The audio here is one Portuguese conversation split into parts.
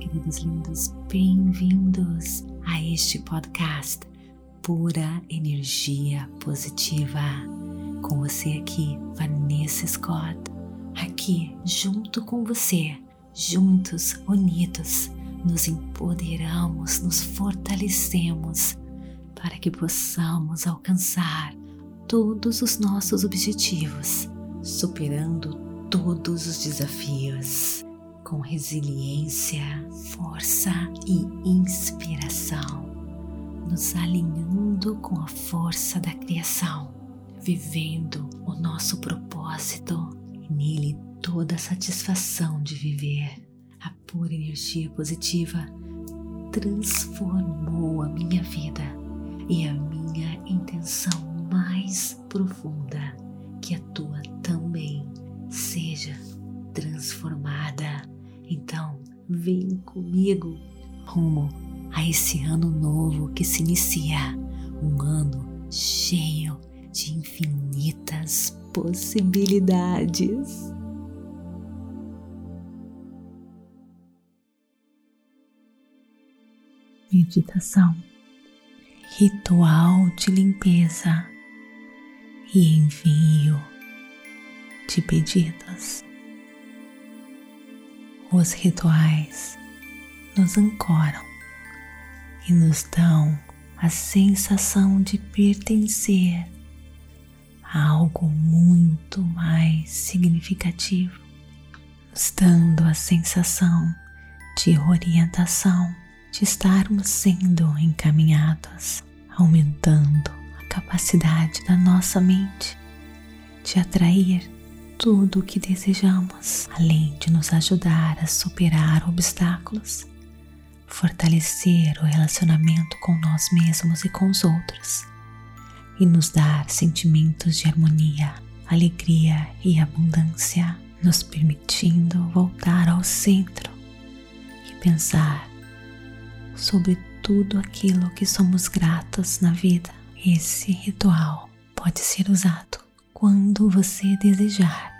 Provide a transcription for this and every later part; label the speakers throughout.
Speaker 1: Queridos lindos, bem-vindos a este podcast Pura Energia Positiva. Com você aqui, Vanessa Scott, aqui junto com você, juntos, unidos, nos empoderamos, nos fortalecemos para que possamos alcançar todos os nossos objetivos, superando todos os desafios com resiliência, força e inspiração, nos alinhando com a força da criação, vivendo o nosso propósito e nele toda a satisfação de viver. A pura energia positiva transformou a minha vida e a minha intenção mais profunda que a tua também seja transformada então, vem comigo rumo a esse ano novo que se inicia, um ano cheio de infinitas possibilidades. Meditação, ritual de limpeza e envio de pedidos. Os rituais nos ancoram e nos dão a sensação de pertencer a algo muito mais significativo, nos dando a sensação de orientação, de estarmos sendo encaminhados, aumentando a capacidade da nossa mente de atrair tudo o que desejamos, além de nos ajudar a superar obstáculos, fortalecer o relacionamento com nós mesmos e com os outros, e nos dar sentimentos de harmonia, alegria e abundância, nos permitindo voltar ao centro e pensar sobre tudo aquilo que somos gratos na vida. Esse ritual pode ser usado quando você desejar.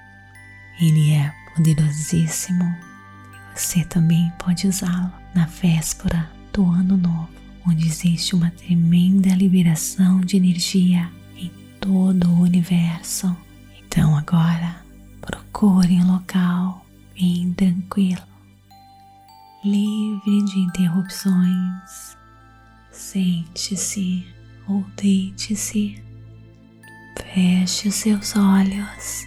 Speaker 1: Ele é poderosíssimo e você também pode usá-lo na véspera do ano novo, onde existe uma tremenda liberação de energia em todo o universo. Então agora procure um local bem tranquilo, livre de interrupções. Sente-se ou deite-se Feche os seus olhos,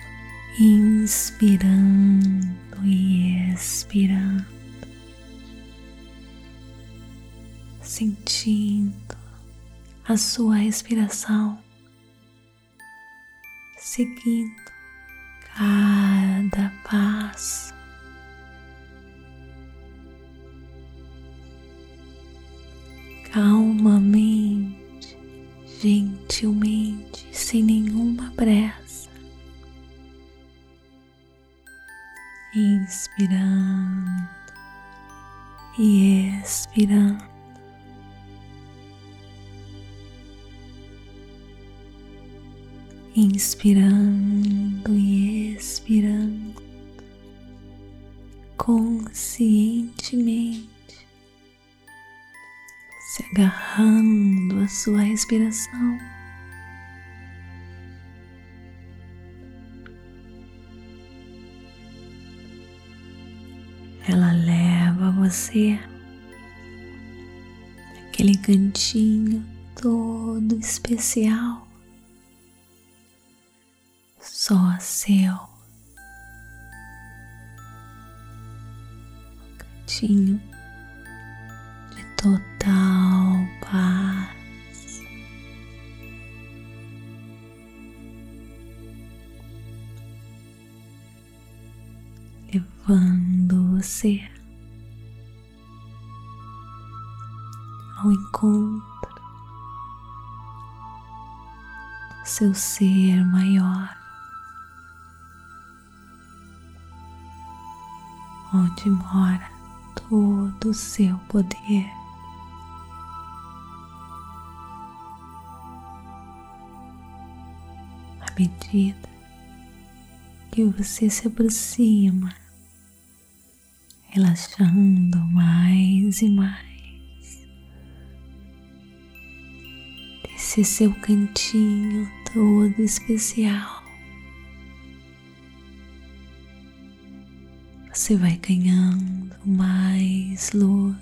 Speaker 1: inspirando e expirando, sentindo a sua respiração, seguindo cada passo. Calmamente, gentilmente sem nenhuma pressa, inspirando e expirando. Inspirando e expirando conscientemente, se agarrando à sua respiração. ela leva você aquele cantinho todo especial, só seu. Cantinho total paz. levando você ao encontro seu ser maior, onde mora todo o seu poder. Medida que você se aproxima relaxando mais e mais. Desse seu cantinho todo especial. Você vai ganhando mais luz,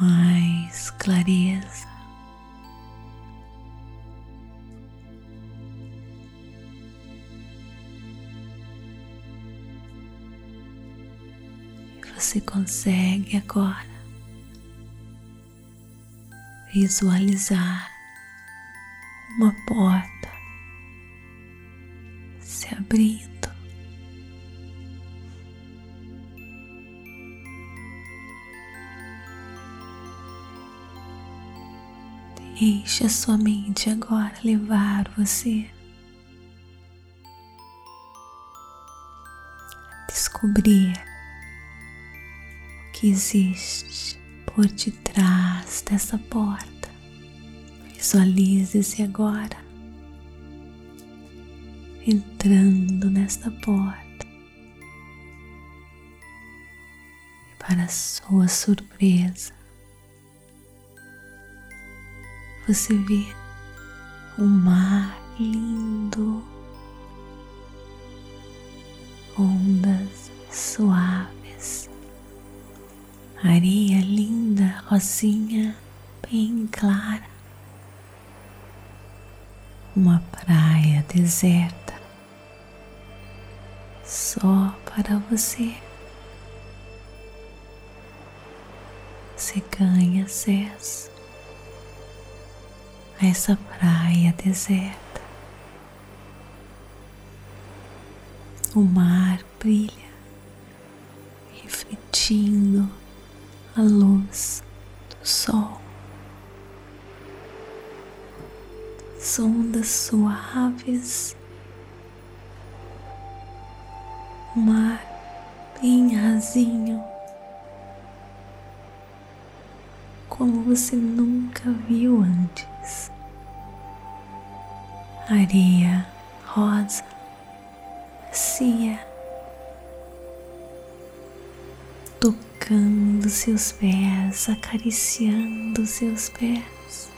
Speaker 1: mais clareza. Consegue agora visualizar uma porta se abrindo. Deixe a sua mente agora levar você a descobrir que existe por detrás dessa porta. Visualize-se agora entrando nesta porta. E para sua surpresa, você vê um mar lindo, ondas suaves areia linda, rosinha, bem clara, uma praia deserta só para você. Você ganha acesso a essa praia deserta. O mar brilha, refletindo a luz do sol, as ondas suaves, mar bem rasinho, como você nunca viu antes, areia rosa, macia tocando seus pés, acariciando seus pés.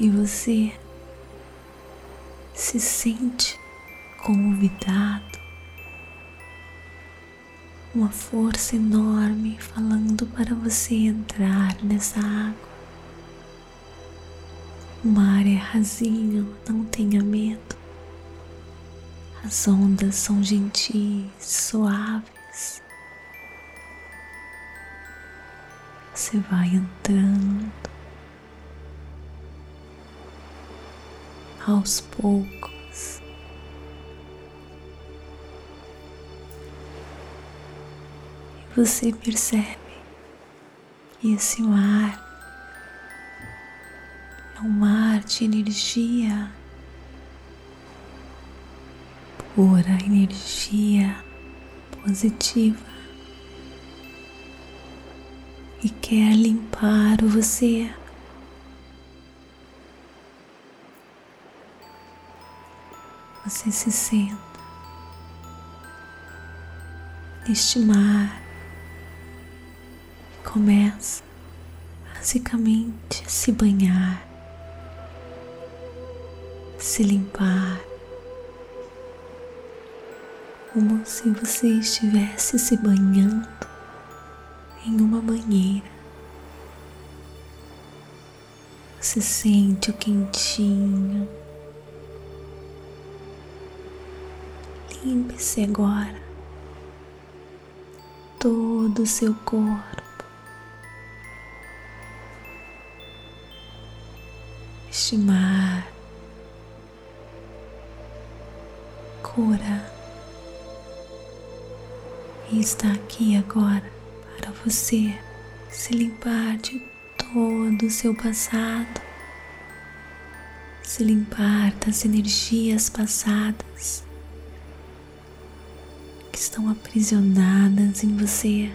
Speaker 1: E você se sente convidado, uma força enorme falando para você entrar nessa água. O mar é rasinho, não tenha medo. As ondas são gentis, suaves você vai entrando aos poucos. E você percebe que esse mar é um mar de energia, pura energia positiva e quer limpar você. Você se senta neste mar e começa basicamente a se banhar, se limpar, como se você estivesse se banhando em uma banheira. Você sente o quentinho. Limpe-se agora todo o seu corpo. Este mar cura e está aqui agora para você se limpar de todo o seu passado, se limpar das energias passadas que estão aprisionadas em você,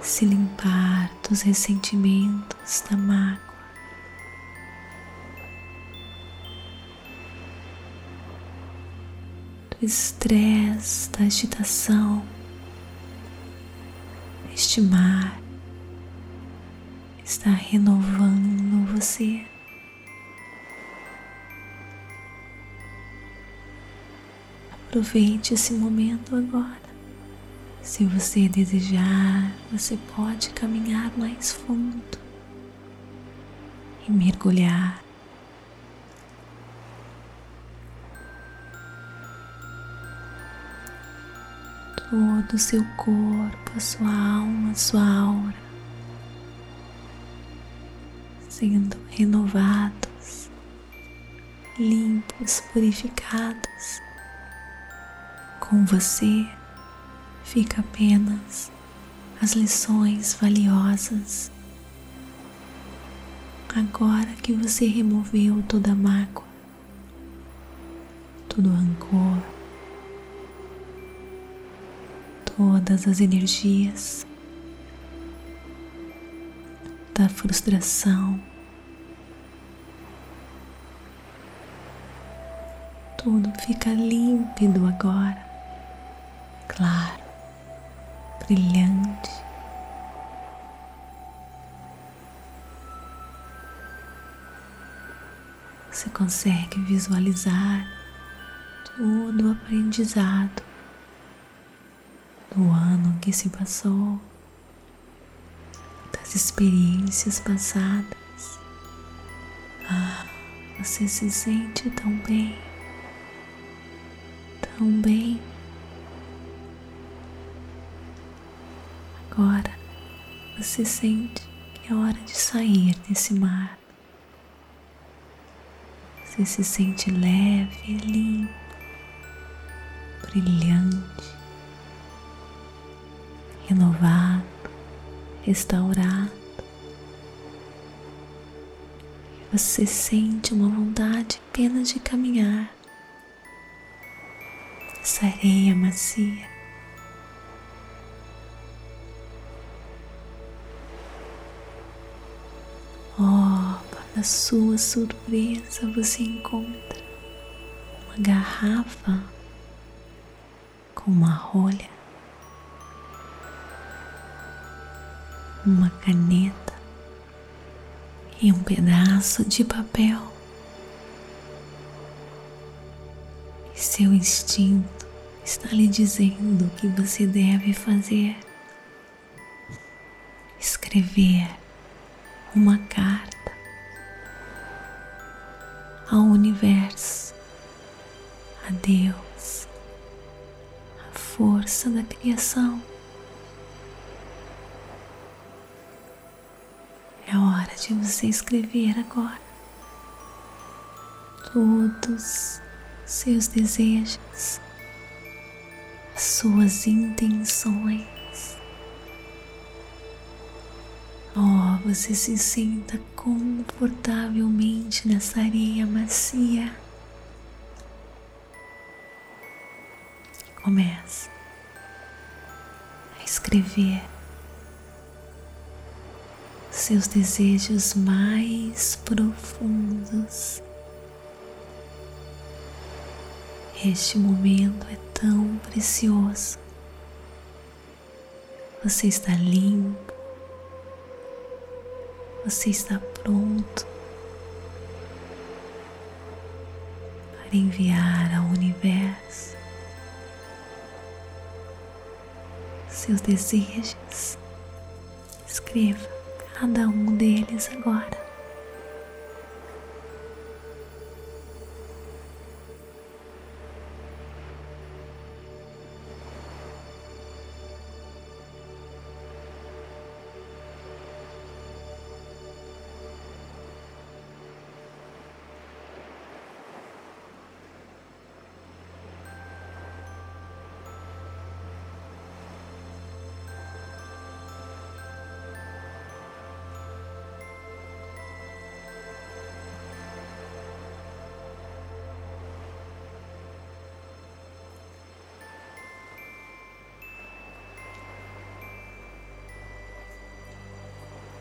Speaker 1: se limpar dos ressentimentos, da mágoa. Do estresse, da agitação, este mar está renovando você. Aproveite esse momento agora. Se você desejar, você pode caminhar mais fundo e mergulhar. Todo o seu corpo, a sua alma, a sua aura sendo renovados, limpos, purificados. Com você fica apenas as lições valiosas. Agora que você removeu toda a mágoa, todo o rancor, todas as energias da frustração, tudo fica límpido agora, claro brilhante. Você consegue visualizar todo o aprendizado do ano que se passou, das experiências passadas. Ah, você se sente tão bem, tão bem. Agora você sente que é hora de sair desse mar. Você se sente leve, limpo, brilhante, renovado, restaurado. Você sente uma vontade apenas de caminhar. Essa areia macia Oh, para sua surpresa, você encontra uma garrafa com uma rolha, uma caneta e um pedaço de papel. E seu instinto está lhe dizendo o que você deve fazer. Escrever uma carta ao universo, a Deus, a força da criação. De você escrever agora todos seus desejos, as suas intenções. Oh, você se sinta confortavelmente nessa areia macia. Comece a escrever seus desejos mais profundos. Este momento é tão precioso. Você está limpo você está pronto para enviar ao universo seus desejos. Escreva cada um deles agora.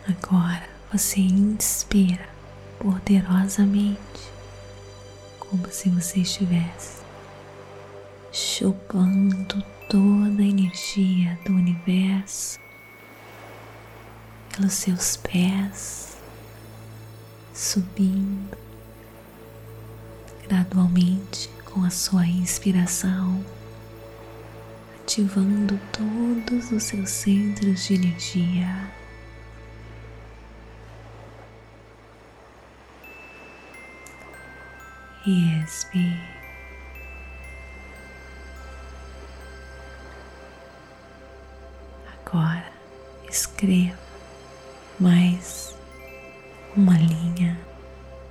Speaker 1: Agora você inspira poderosamente, como se você estivesse enxugando toda a energia do universo pelos seus pés, subindo gradualmente com a sua inspiração, ativando todos os seus centros de energia. E expire. Agora escreva mais uma linha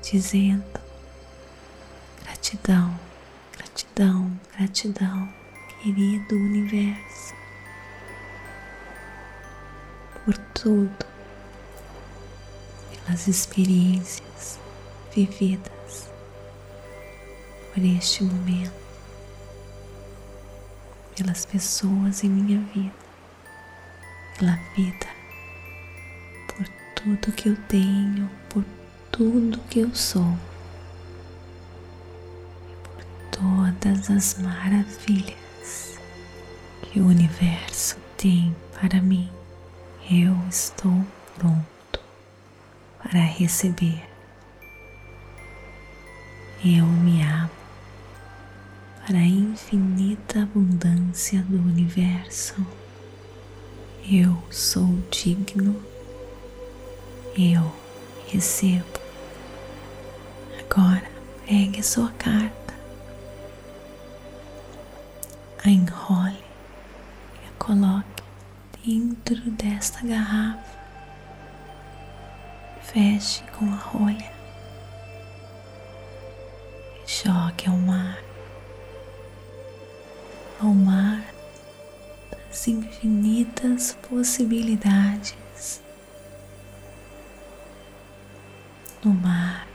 Speaker 1: dizendo gratidão, gratidão, gratidão, querido universo, por tudo, pelas experiências vividas, por este momento, pelas pessoas em minha vida, pela vida tudo que eu tenho, por tudo que eu sou por todas as maravilhas que o universo tem para mim. Eu estou pronto para receber. Eu me abro para a infinita abundância do universo. Eu sou digno eu recebo. Agora pegue sua carta, a enrole e a coloque dentro desta garrafa. Feche com a rolha e jogue ao mar. Ao mar das infinitas possibilidades. No mar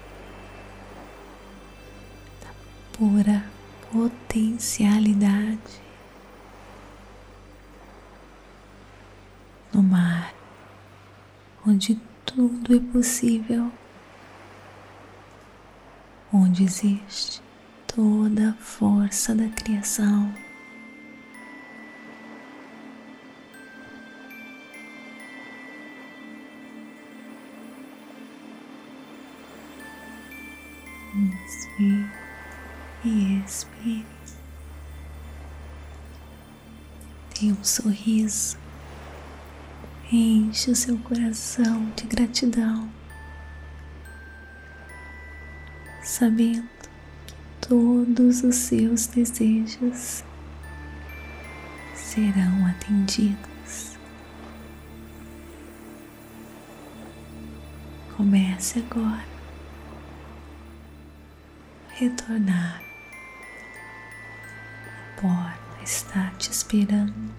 Speaker 1: da pura potencialidade, no mar onde tudo é possível, onde existe toda a força da criação. E expire. Tenha um sorriso. Enche o seu coração de gratidão, sabendo que todos os seus desejos serão atendidos. Comece agora retornar. Porta está te esperando.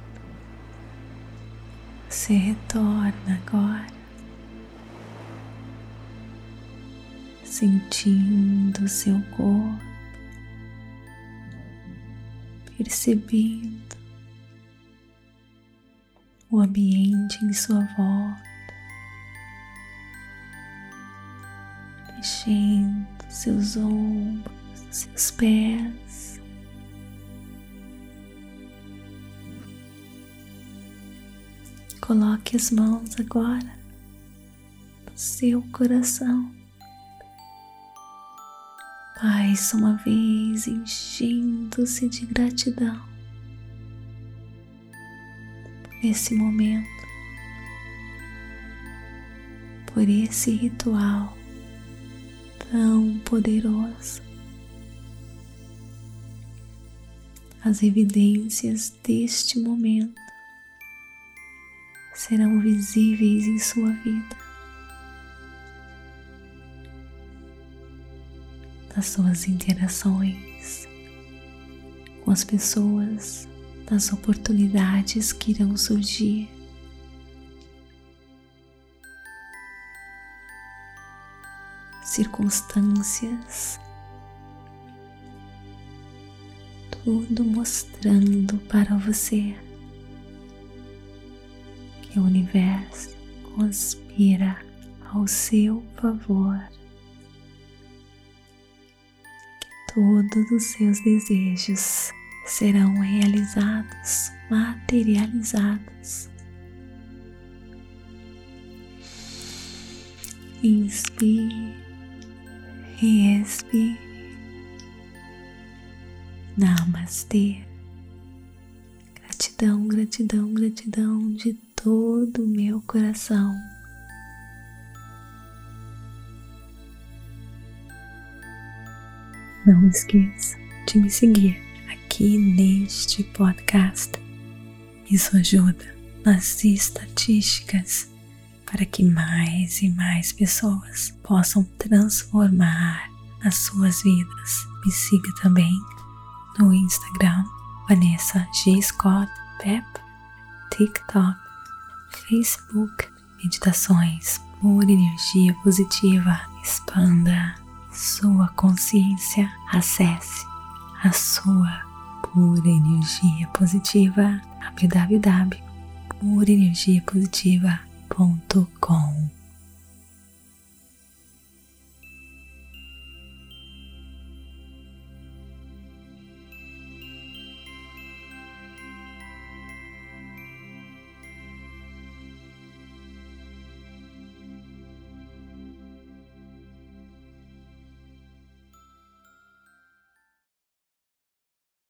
Speaker 1: Você retorna agora, sentindo seu corpo, percebendo o ambiente em sua volta, mexendo seus ombros, seus pés. Coloque as mãos agora no seu coração. Mais uma vez enchendo-se de gratidão por esse momento, por esse ritual tão poderosa. As evidências deste momento serão visíveis em sua vida, nas suas interações com as pessoas, nas oportunidades que irão surgir. Circunstâncias, tudo mostrando para você que o universo conspira ao seu favor, que todos os seus desejos serão realizados, materializados. Inspire e expire. Namastê. Gratidão, gratidão, gratidão de todo o meu coração. Não esqueça de me seguir aqui neste podcast. Isso ajuda nas estatísticas para que mais e mais pessoas possam transformar as suas vidas. Me siga também no Instagram, Vanessa G. Scott Pep, TikTok, Facebook, Meditações por Energia Positiva. Expanda sua consciência, acesse a sua pura energia positiva www.purenergiapositiva.com